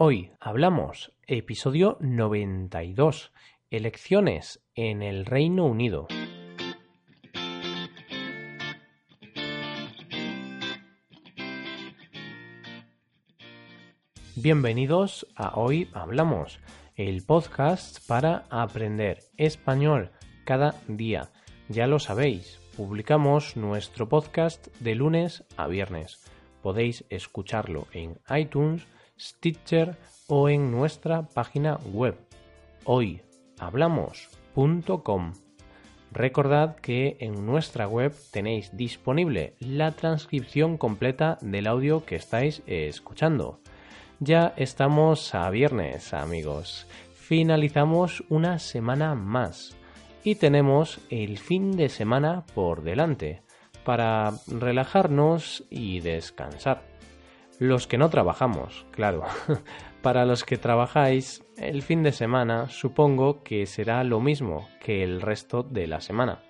Hoy hablamos episodio 92, elecciones en el Reino Unido. Bienvenidos a Hoy Hablamos, el podcast para aprender español cada día. Ya lo sabéis, publicamos nuestro podcast de lunes a viernes. Podéis escucharlo en iTunes, Stitcher o en nuestra página web hoyhablamos.com. Recordad que en nuestra web tenéis disponible la transcripción completa del audio que estáis escuchando. Ya estamos a viernes, amigos. Finalizamos una semana más y tenemos el fin de semana por delante para relajarnos y descansar. Los que no trabajamos, claro. Para los que trabajáis, el fin de semana supongo que será lo mismo que el resto de la semana.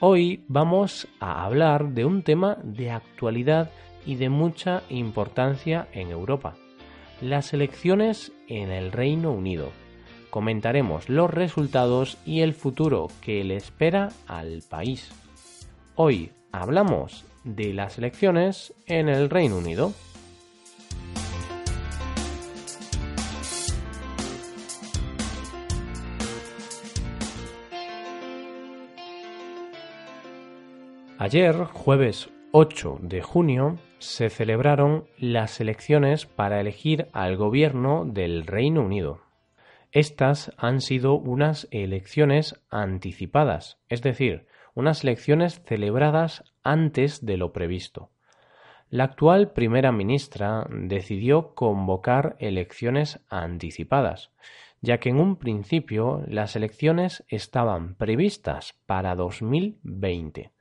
Hoy vamos a hablar de un tema de actualidad y de mucha importancia en Europa las elecciones en el Reino Unido. Comentaremos los resultados y el futuro que le espera al país. Hoy hablamos de las elecciones en el Reino Unido. Ayer, jueves 8 de junio, se celebraron las elecciones para elegir al gobierno del Reino Unido. Estas han sido unas elecciones anticipadas, es decir, unas elecciones celebradas antes de lo previsto. La actual primera ministra decidió convocar elecciones anticipadas, ya que en un principio las elecciones estaban previstas para 2020.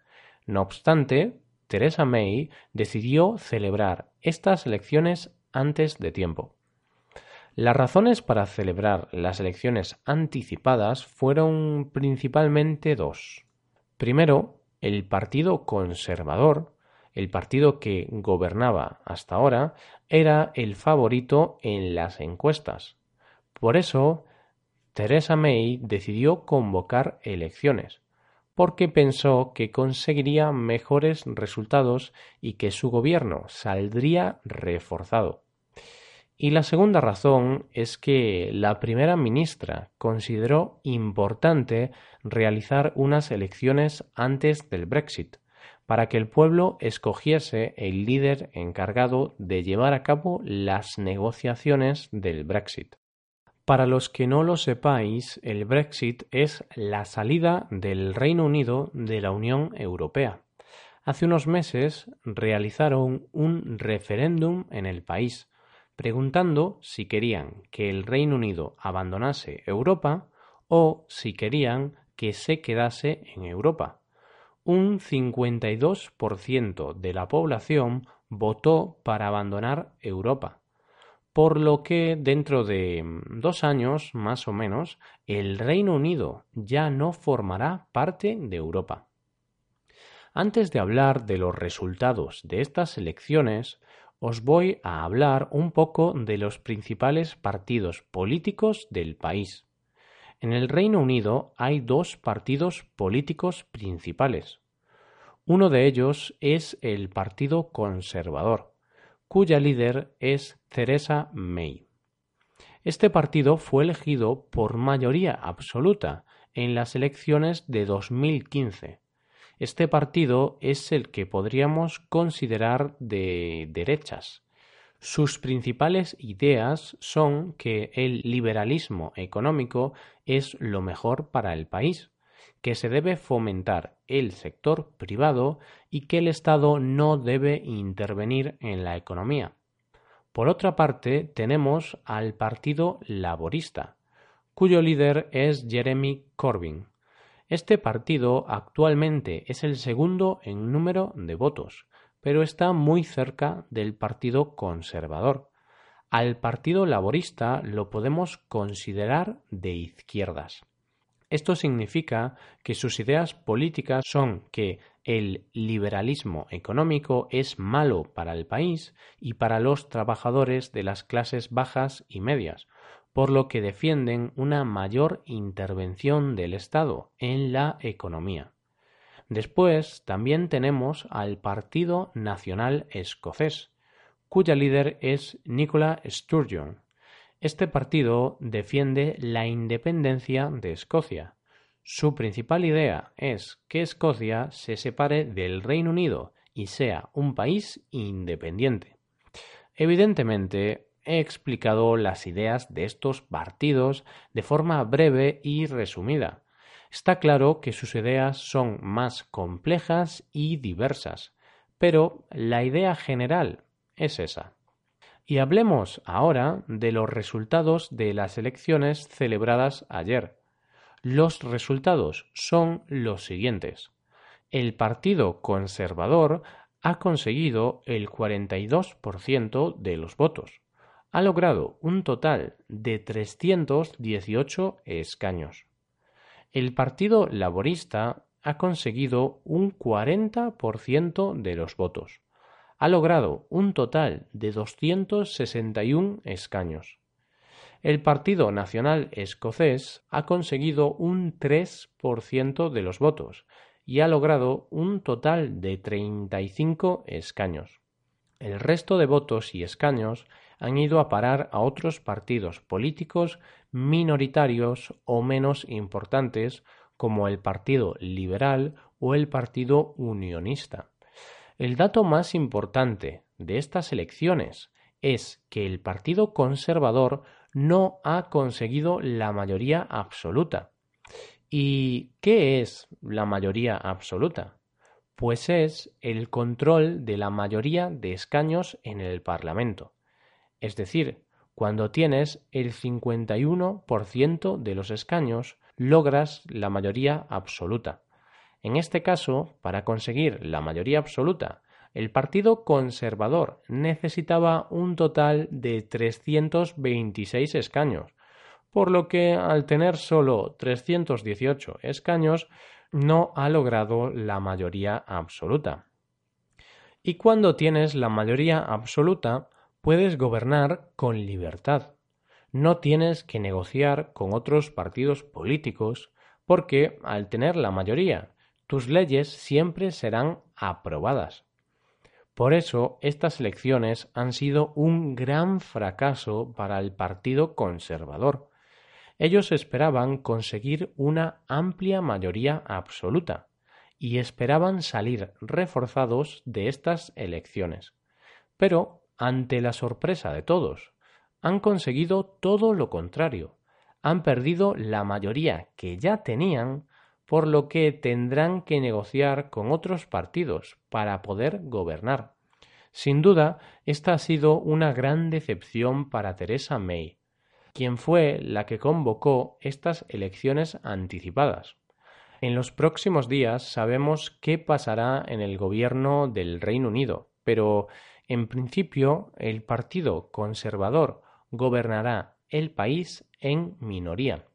No obstante, Theresa May decidió celebrar estas elecciones antes de tiempo. Las razones para celebrar las elecciones anticipadas fueron principalmente dos. Primero, el Partido Conservador, el partido que gobernaba hasta ahora, era el favorito en las encuestas. Por eso, Theresa May decidió convocar elecciones, porque pensó que conseguiría mejores resultados y que su gobierno saldría reforzado. Y la segunda razón es que la primera ministra consideró importante realizar unas elecciones antes del Brexit, para que el pueblo escogiese el líder encargado de llevar a cabo las negociaciones del Brexit. Para los que no lo sepáis, el Brexit es la salida del Reino Unido de la Unión Europea. Hace unos meses realizaron un referéndum en el país, preguntando si querían que el Reino Unido abandonase Europa o si querían que se quedase en Europa. Un 52% de la población votó para abandonar Europa por lo que dentro de mm, dos años, más o menos, el Reino Unido ya no formará parte de Europa. Antes de hablar de los resultados de estas elecciones, os voy a hablar un poco de los principales partidos políticos del país. En el Reino Unido hay dos partidos políticos principales. Uno de ellos es el Partido Conservador, cuya líder es Theresa May. Este partido fue elegido por mayoría absoluta en las elecciones de 2015. Este partido es el que podríamos considerar de derechas. Sus principales ideas son que el liberalismo económico es lo mejor para el país, que se debe fomentar el sector privado y que el Estado no debe intervenir en la economía. Por otra parte, tenemos al Partido Laborista, cuyo líder es Jeremy Corbyn. Este partido actualmente es el segundo en número de votos, pero está muy cerca del Partido Conservador. Al Partido Laborista lo podemos considerar de izquierdas. Esto significa que sus ideas políticas son que el liberalismo económico es malo para el país y para los trabajadores de las clases bajas y medias, por lo que defienden una mayor intervención del Estado en la economía. Después también tenemos al Partido Nacional Escocés, cuya líder es Nicola Sturgeon. Este partido defiende la independencia de Escocia. Su principal idea es que Escocia se separe del Reino Unido y sea un país independiente. Evidentemente, he explicado las ideas de estos partidos de forma breve y resumida. Está claro que sus ideas son más complejas y diversas, pero la idea general es esa. Y hablemos ahora de los resultados de las elecciones celebradas ayer. Los resultados son los siguientes. El Partido Conservador ha conseguido el 42% de los votos. Ha logrado un total de 318 escaños. El Partido Laborista ha conseguido un 40% de los votos ha logrado un total de 261 escaños. El Partido Nacional Escocés ha conseguido un 3% de los votos y ha logrado un total de 35 escaños. El resto de votos y escaños han ido a parar a otros partidos políticos minoritarios o menos importantes como el Partido Liberal o el Partido Unionista. El dato más importante de estas elecciones es que el Partido Conservador no ha conseguido la mayoría absoluta. ¿Y qué es la mayoría absoluta? Pues es el control de la mayoría de escaños en el Parlamento. Es decir, cuando tienes el 51% de los escaños, logras la mayoría absoluta. En este caso, para conseguir la mayoría absoluta, el Partido Conservador necesitaba un total de 326 escaños, por lo que al tener solo 318 escaños no ha logrado la mayoría absoluta. Y cuando tienes la mayoría absoluta, puedes gobernar con libertad. No tienes que negociar con otros partidos políticos porque al tener la mayoría tus leyes siempre serán aprobadas. Por eso estas elecciones han sido un gran fracaso para el Partido Conservador. Ellos esperaban conseguir una amplia mayoría absoluta y esperaban salir reforzados de estas elecciones. Pero, ante la sorpresa de todos, han conseguido todo lo contrario. Han perdido la mayoría que ya tenían por lo que tendrán que negociar con otros partidos para poder gobernar. Sin duda, esta ha sido una gran decepción para Theresa May, quien fue la que convocó estas elecciones anticipadas. En los próximos días sabemos qué pasará en el gobierno del Reino Unido, pero en principio el Partido Conservador gobernará el país en minoría.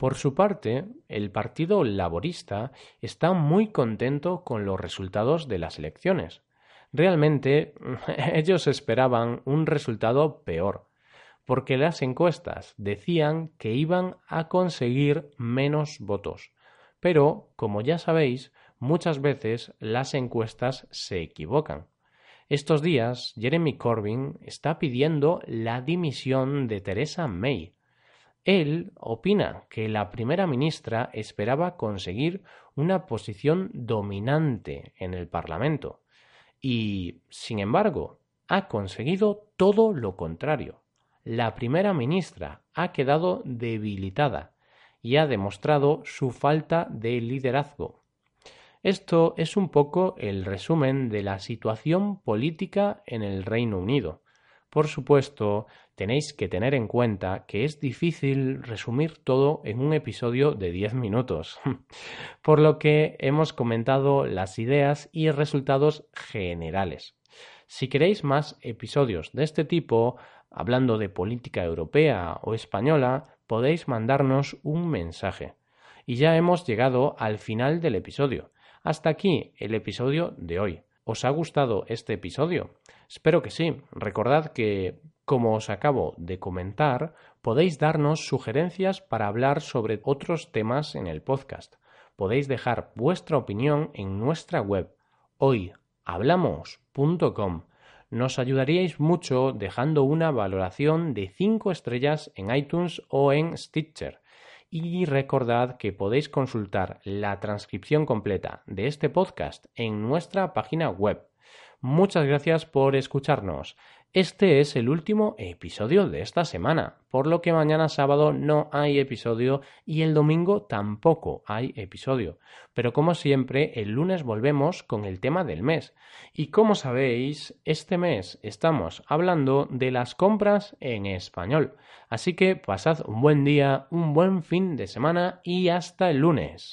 Por su parte, el Partido Laborista está muy contento con los resultados de las elecciones. Realmente ellos esperaban un resultado peor, porque las encuestas decían que iban a conseguir menos votos. Pero, como ya sabéis, muchas veces las encuestas se equivocan. Estos días, Jeremy Corbyn está pidiendo la dimisión de Theresa May, él opina que la primera ministra esperaba conseguir una posición dominante en el Parlamento y, sin embargo, ha conseguido todo lo contrario. La primera ministra ha quedado debilitada y ha demostrado su falta de liderazgo. Esto es un poco el resumen de la situación política en el Reino Unido. Por supuesto, tenéis que tener en cuenta que es difícil resumir todo en un episodio de 10 minutos, por lo que hemos comentado las ideas y resultados generales. Si queréis más episodios de este tipo, hablando de política europea o española, podéis mandarnos un mensaje. Y ya hemos llegado al final del episodio. Hasta aquí el episodio de hoy. ¿Os ha gustado este episodio? Espero que sí. Recordad que, como os acabo de comentar, podéis darnos sugerencias para hablar sobre otros temas en el podcast. Podéis dejar vuestra opinión en nuestra web hoyhablamos.com. Nos ayudaríais mucho dejando una valoración de 5 estrellas en iTunes o en Stitcher. Y recordad que podéis consultar la transcripción completa de este podcast en nuestra página web. Muchas gracias por escucharnos. Este es el último episodio de esta semana, por lo que mañana sábado no hay episodio y el domingo tampoco hay episodio. Pero como siempre, el lunes volvemos con el tema del mes. Y como sabéis, este mes estamos hablando de las compras en español. Así que pasad un buen día, un buen fin de semana y hasta el lunes.